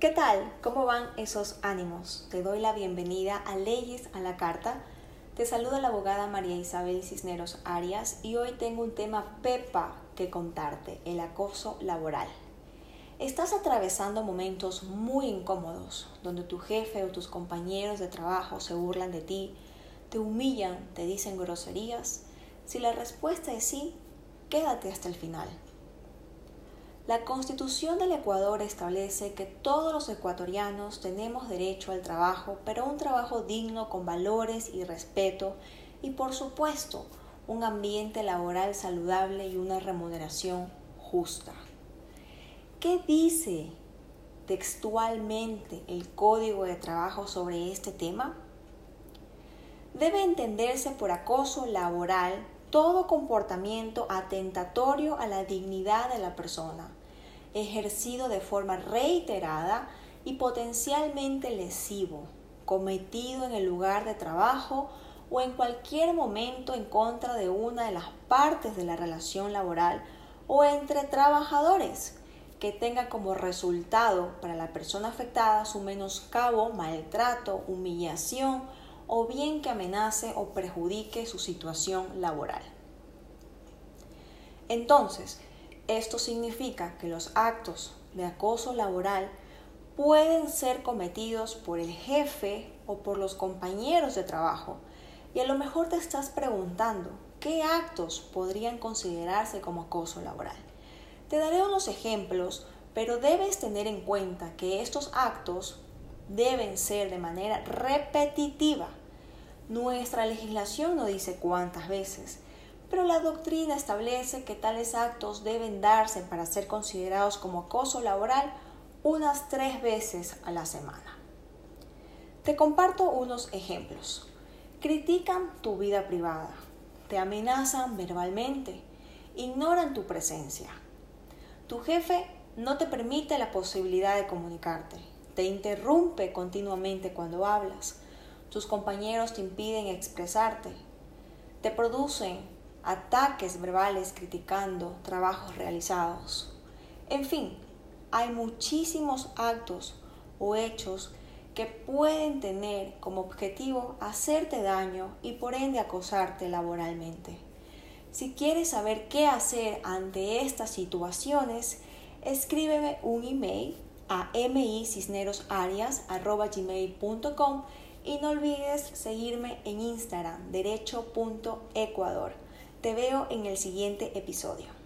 ¿Qué tal? ¿Cómo van esos ánimos? Te doy la bienvenida a Leyes a la Carta. Te saluda la abogada María Isabel Cisneros Arias y hoy tengo un tema pepa que contarte, el acoso laboral. Estás atravesando momentos muy incómodos, donde tu jefe o tus compañeros de trabajo se burlan de ti, te humillan, te dicen groserías. Si la respuesta es sí, quédate hasta el final. La Constitución del Ecuador establece que todos los ecuatorianos tenemos derecho al trabajo, pero un trabajo digno con valores y respeto y por supuesto un ambiente laboral saludable y una remuneración justa. ¿Qué dice textualmente el Código de Trabajo sobre este tema? Debe entenderse por acoso laboral todo comportamiento atentatorio a la dignidad de la persona ejercido de forma reiterada y potencialmente lesivo, cometido en el lugar de trabajo o en cualquier momento en contra de una de las partes de la relación laboral o entre trabajadores, que tenga como resultado para la persona afectada su menoscabo, maltrato, humillación o bien que amenace o perjudique su situación laboral. Entonces, esto significa que los actos de acoso laboral pueden ser cometidos por el jefe o por los compañeros de trabajo. Y a lo mejor te estás preguntando, ¿qué actos podrían considerarse como acoso laboral? Te daré unos ejemplos, pero debes tener en cuenta que estos actos deben ser de manera repetitiva. Nuestra legislación no dice cuántas veces, pero la doctrina establece que tales actos deben darse para ser considerados como acoso laboral unas tres veces a la semana. Te comparto unos ejemplos. Critican tu vida privada, te amenazan verbalmente, ignoran tu presencia. Tu jefe no te permite la posibilidad de comunicarte, te interrumpe continuamente cuando hablas, tus compañeros te impiden expresarte, te producen ataques verbales criticando trabajos realizados. En fin, hay muchísimos actos o hechos que pueden tener como objetivo hacerte daño y por ende acosarte laboralmente. Si quieres saber qué hacer ante estas situaciones, escríbeme un email a micisnerosarias.gmail.com y no olvides seguirme en Instagram derecho.ecuador. Te veo en el siguiente episodio.